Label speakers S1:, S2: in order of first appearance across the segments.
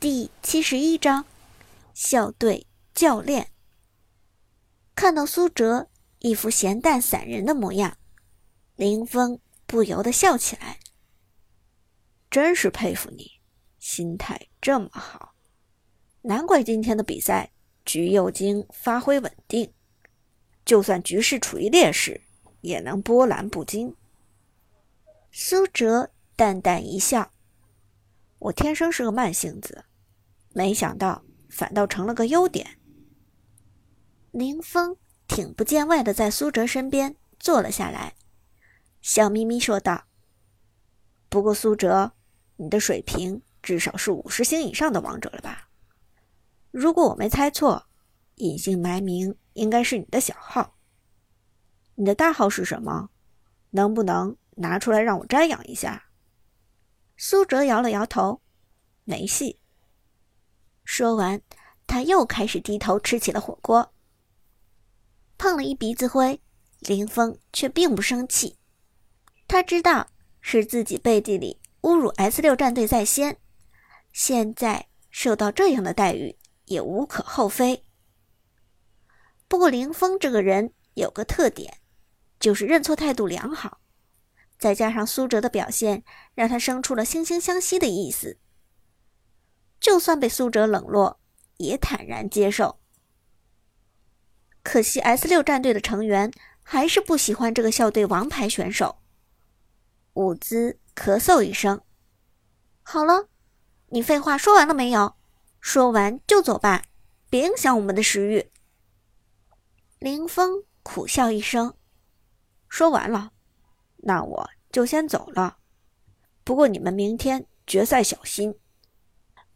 S1: 第七十一章校队教练。看到苏哲一副闲淡散人的模样，林峰不由得笑起来。
S2: 真是佩服你，心态这么好，难怪今天的比赛橘右京发挥稳定，就算局势处于劣势，也能波澜不惊。
S1: 苏哲淡淡一笑：“
S2: 我天生是个慢性子。”没想到反倒成了个优点。
S1: 林峰挺不见外的在苏哲身边坐了下来，笑眯眯说道：“
S2: 不过苏哲，你的水平至少是五十星以上的王者了吧？如果我没猜错，隐姓埋名应该是你的小号。你的大号是什么？能不能拿出来让我瞻仰一下？”
S1: 苏哲摇了摇头：“
S2: 没戏。”
S1: 说完，他又开始低头吃起了火锅。碰了一鼻子灰，林峰却并不生气。他知道是自己背地里侮辱 S 六战队在先，现在受到这样的待遇也无可厚非。不过林峰这个人有个特点，就是认错态度良好，再加上苏哲的表现，让他生出了惺惺相惜的意思。就算被苏哲冷落，也坦然接受。可惜 S 六战队的成员还是不喜欢这个校队王牌选手。伍兹咳嗽一声：“好了，你废话说完了没有？说完就走吧，别影响我们的食欲。”林峰苦笑一声：“
S2: 说完了，那我就先走了。不过你们明天决赛小心。”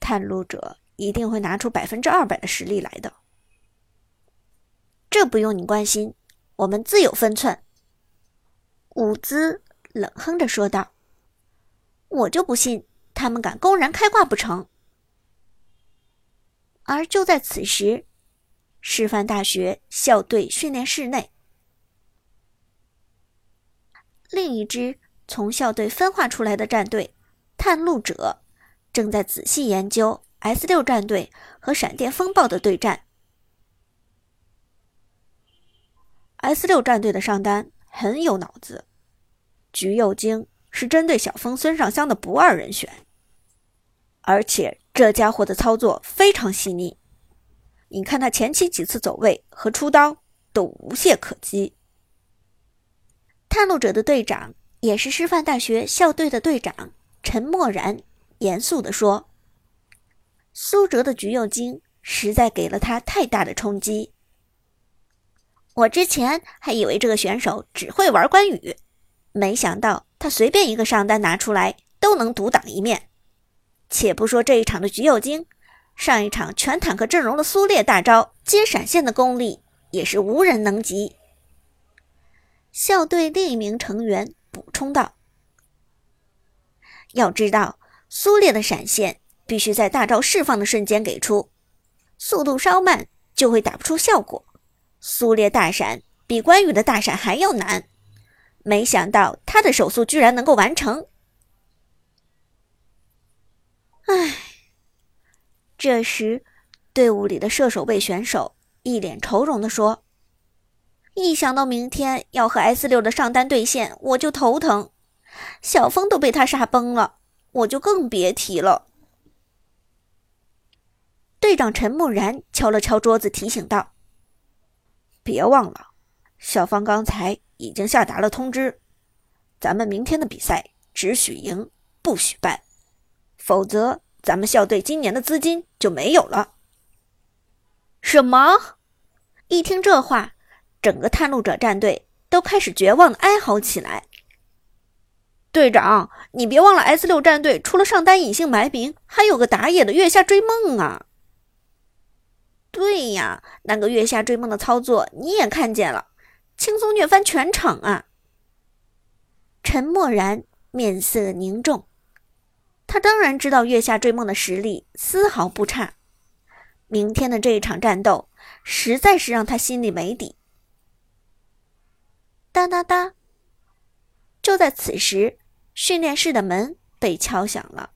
S2: 探路者一定会拿出百分之二百的实力来的，
S1: 这不用你关心，我们自有分寸。”伍兹冷哼着说道，“我就不信他们敢公然开挂不成。”而就在此时，师范大学校队训练室内，另一支从校队分化出来的战队——探路者。正在仔细研究 S 六战队和闪电风暴的对战。
S2: S 六战队的上单很有脑子，橘右京是针对小峰孙尚香的不二人选，而且这家伙的操作非常细腻。你看他前期几次走位和出刀都无懈可击。
S1: 探路者的队长也是师范大学校队的队长陈默然。严肃地说：“苏哲的橘右京实在给了他太大的冲击。我之前还以为这个选手只会玩关羽，没想到他随便一个上单拿出来都能独挡一面。且不说这一场的橘右京，上一场全坦克阵容的苏烈大招接闪现的功力也是无人能及。”校队另一名成员补充道：“要知道。”苏烈的闪现必须在大招释放的瞬间给出，速度稍慢就会打不出效果。苏烈大闪比关羽的大闪还要难，没想到他的手速居然能够完成。唉，这时队伍里的射手位选手一脸愁容地说：“一想到明天要和 S 六的上单对线，我就头疼。小峰都被他杀崩了。”我就更别提了。队长陈木然敲了敲桌子，提醒道：“
S2: 别忘了，校方刚才已经下达了通知，咱们明天的比赛只许赢不许败，否则咱们校队今年的资金就没有了。”
S1: 什么？一听这话，整个探路者战队都开始绝望的哀嚎起来。队长，你别忘了，S 六战队除了上单隐姓埋名，还有个打野的月下追梦啊！对呀，那个月下追梦的操作你也看见了，轻松虐翻全场啊！陈默然面色凝重，他当然知道月下追梦的实力丝毫不差，明天的这一场战斗实在是让他心里没底。哒哒哒，就在此时。训练室的门被敲响了。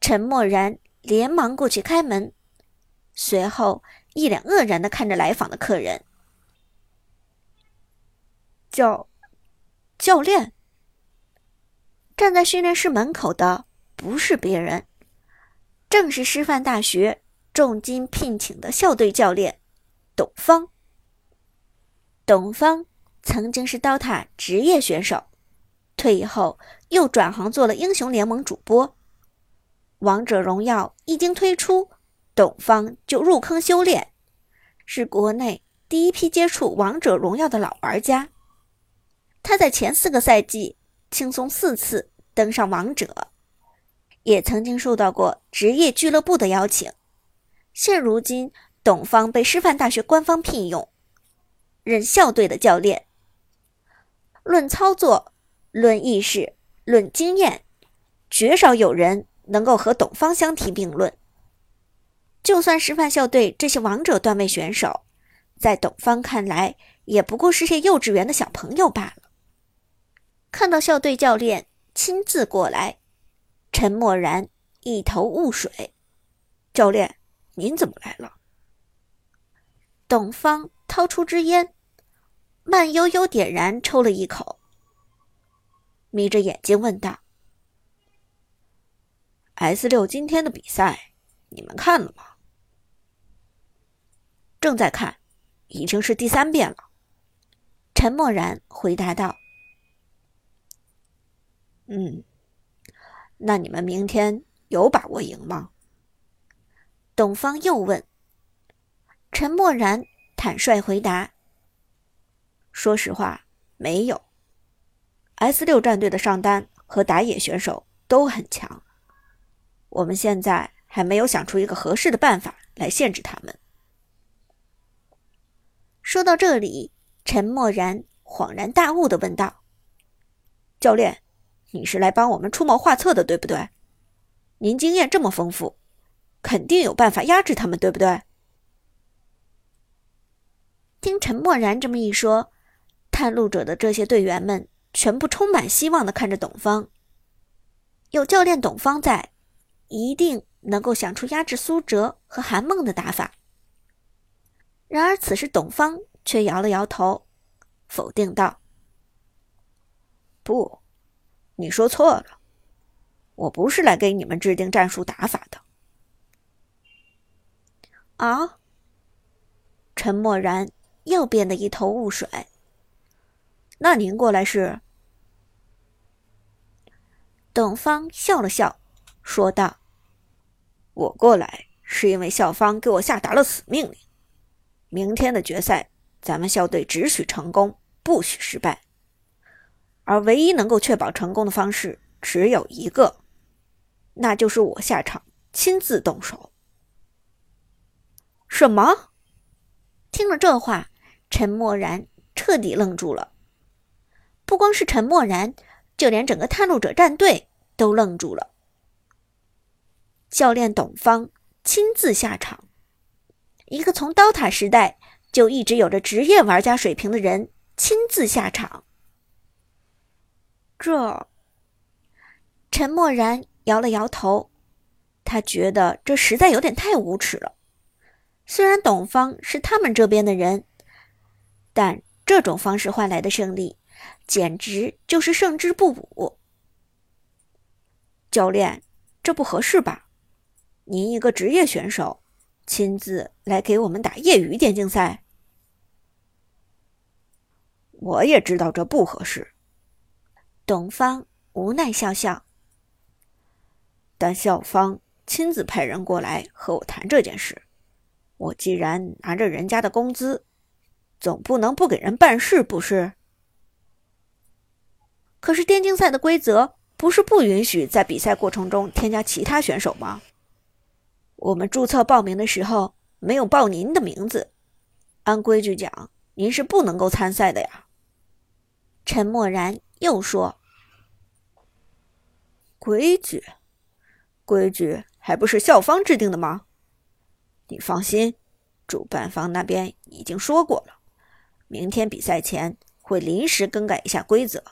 S2: 陈默然连忙过去开门，随后一脸愕然的看着来访的客人。
S1: 教教练
S2: 站在训练室门口的不是别人，正是师范大学重金聘请的校队教练董方。董方曾经是刀塔职业选手，退役后又转行做了英雄联盟主播。王者荣耀一经推出，董方就入坑修炼，是国内第一批接触王者荣耀的老玩家。他在前四个赛季轻松四次登上王者，也曾经受到过职业俱乐部的邀请。现如今，董方被师范大学官方聘用，任校队的教练。论操作，论意识，论经验，绝少有人。能够和董方相提并论，就算师范校队这些王者段位选手，在董方看来也不过是些幼稚园的小朋友罢了。看到校队教练亲自过来，陈默然一头雾水：“
S1: 教练，您怎么来了？”
S2: 董方掏出支烟，慢悠悠点燃，抽了一口，眯着眼睛问道。
S1: S 六今天的比赛，你们看了吗？
S2: 正在看，已经是第三遍了。陈默然回答道：“
S1: 嗯，那你们明天有把握赢吗？”
S2: 董方又问。陈默然坦率回答：“
S1: 说实话，没有。S 六战队的上单和打野选手都很强。”我们现在还没有想出一个合适的办法来限制他们。
S2: 说到这里，陈默然恍然大悟的问道：“
S1: 教练，你是来帮我们出谋划策的，对不对？您经验这么丰富，肯定有办法压制他们，对不对？”
S2: 听陈默然这么一说，探路者的这些队员们全部充满希望的看着董方。有教练董方在。一定能够想出压制苏哲和韩梦的打法。然而此时董方却摇了摇头，否定道：“
S1: 不，你说错了，我不是来给你们制定战术打法的。”
S2: 啊！陈默然又变得一头雾水。
S1: 那您过来是？
S2: 董方笑了笑。说道：“
S1: 我过来是因为校方给我下达了死命令，明天的决赛咱们校队只许成功，不许失败。而唯一能够确保成功的方式只有一个，那就是我下场亲自动手。”
S2: 什么？听了这话，陈默然彻底愣住了。不光是陈默然，就连整个探路者战队都愣住了。教练董方亲自下场，一个从刀塔时代就一直有着职业玩家水平的人亲自下场。
S1: 这，
S2: 陈默然摇了摇头，他觉得这实在有点太无耻了。虽然董方是他们这边的人，但这种方式换来的胜利，简直就是胜之不武。
S1: 教练，这不合适吧？您一个职业选手，亲自来给我们打业余电竞赛，我也知道这不合适。
S2: 董方无奈笑笑，
S1: 但校方亲自派人过来和我谈这件事，我既然拿着人家的工资，总不能不给人办事，不是？
S2: 可是电竞赛的规则不是不允许在比赛过程中添加其他选手吗？我们注册报名的时候没有报您的名字，按规矩讲，您是不能够参赛的呀。陈默然又说：“
S1: 规矩，规矩还不是校方制定的吗？你放心，主办方那边已经说过了，明天比赛前会临时更改一下规则，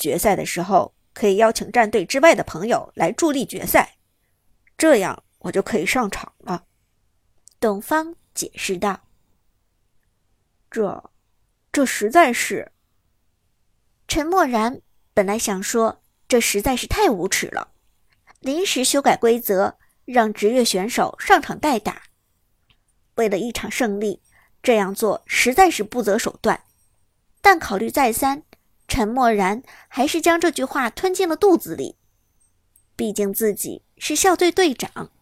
S1: 决赛的时候可以邀请战队之外的朋友来助力决赛。
S2: 这样我就可以上场了。”
S1: 董方解释道。
S2: “这，这实在是……”
S1: 陈默然本来想说：“这实在是太无耻了。”临时修改规则，让职业选手上场代打。为了一场胜利，这样做实在是不择手段。但考虑再三，陈默然还是将这句话吞进了肚子里。毕竟自己是校队队长，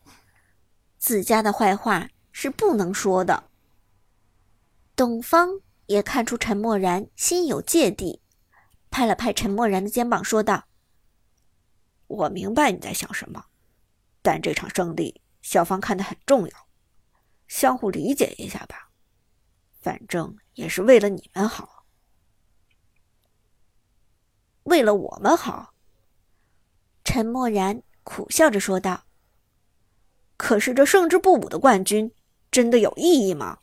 S1: 自家的坏话是不能说的。董方也看出陈默然心有芥蒂，拍了拍陈默然的肩膀，说道。
S2: 我明白你在想什么，但这场胜利，校方看得很重要，相互理解一下吧。反正也是为了你们好，
S1: 为了我们好。陈默然苦笑着说道：“
S2: 可是这胜之不武的冠军，真的有意义吗？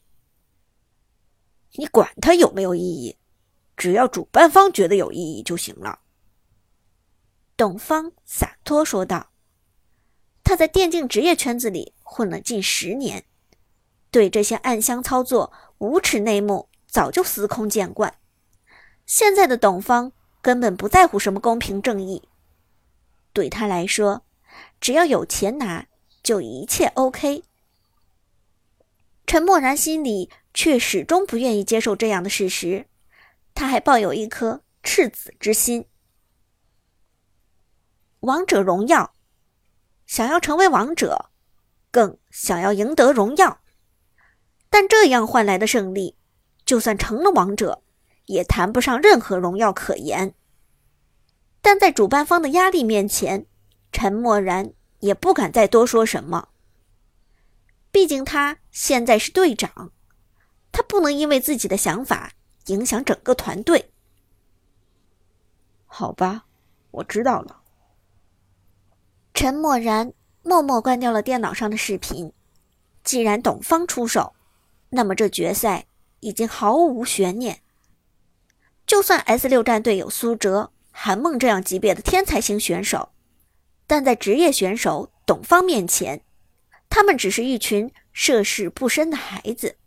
S2: 你管他有没有意义，只要主办方觉得有意义就行了。”
S1: 董方洒脱说道：“他在电竞职业圈子里混了近十年，对这些暗箱操作、无耻内幕早就司空见惯。现在的董方根本不在乎什么公平正义，对他来说，只要有钱拿，就一切 OK。”陈默然心里却始终不愿意接受这样的事实，他还抱有一颗赤子之心。王者荣耀，想要成为王者，更想要赢得荣耀。但这样换来的胜利，就算成了王者，也谈不上任何荣耀可言。但在主办方的压力面前，陈默然也不敢再多说什么。毕竟他现在是队长，他不能因为自己的想法影响整个团队。
S2: 好吧，我知道了。
S1: 陈默然默默关掉了电脑上的视频。既然董方出手，那么这决赛已经毫无悬念。就算 S 六战队有苏哲、韩梦这样级别的天才型选手，但在职业选手董方面前，他们只是一群涉世不深的孩子。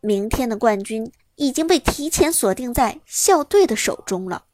S1: 明天的冠军已经被提前锁定在校队的手中了。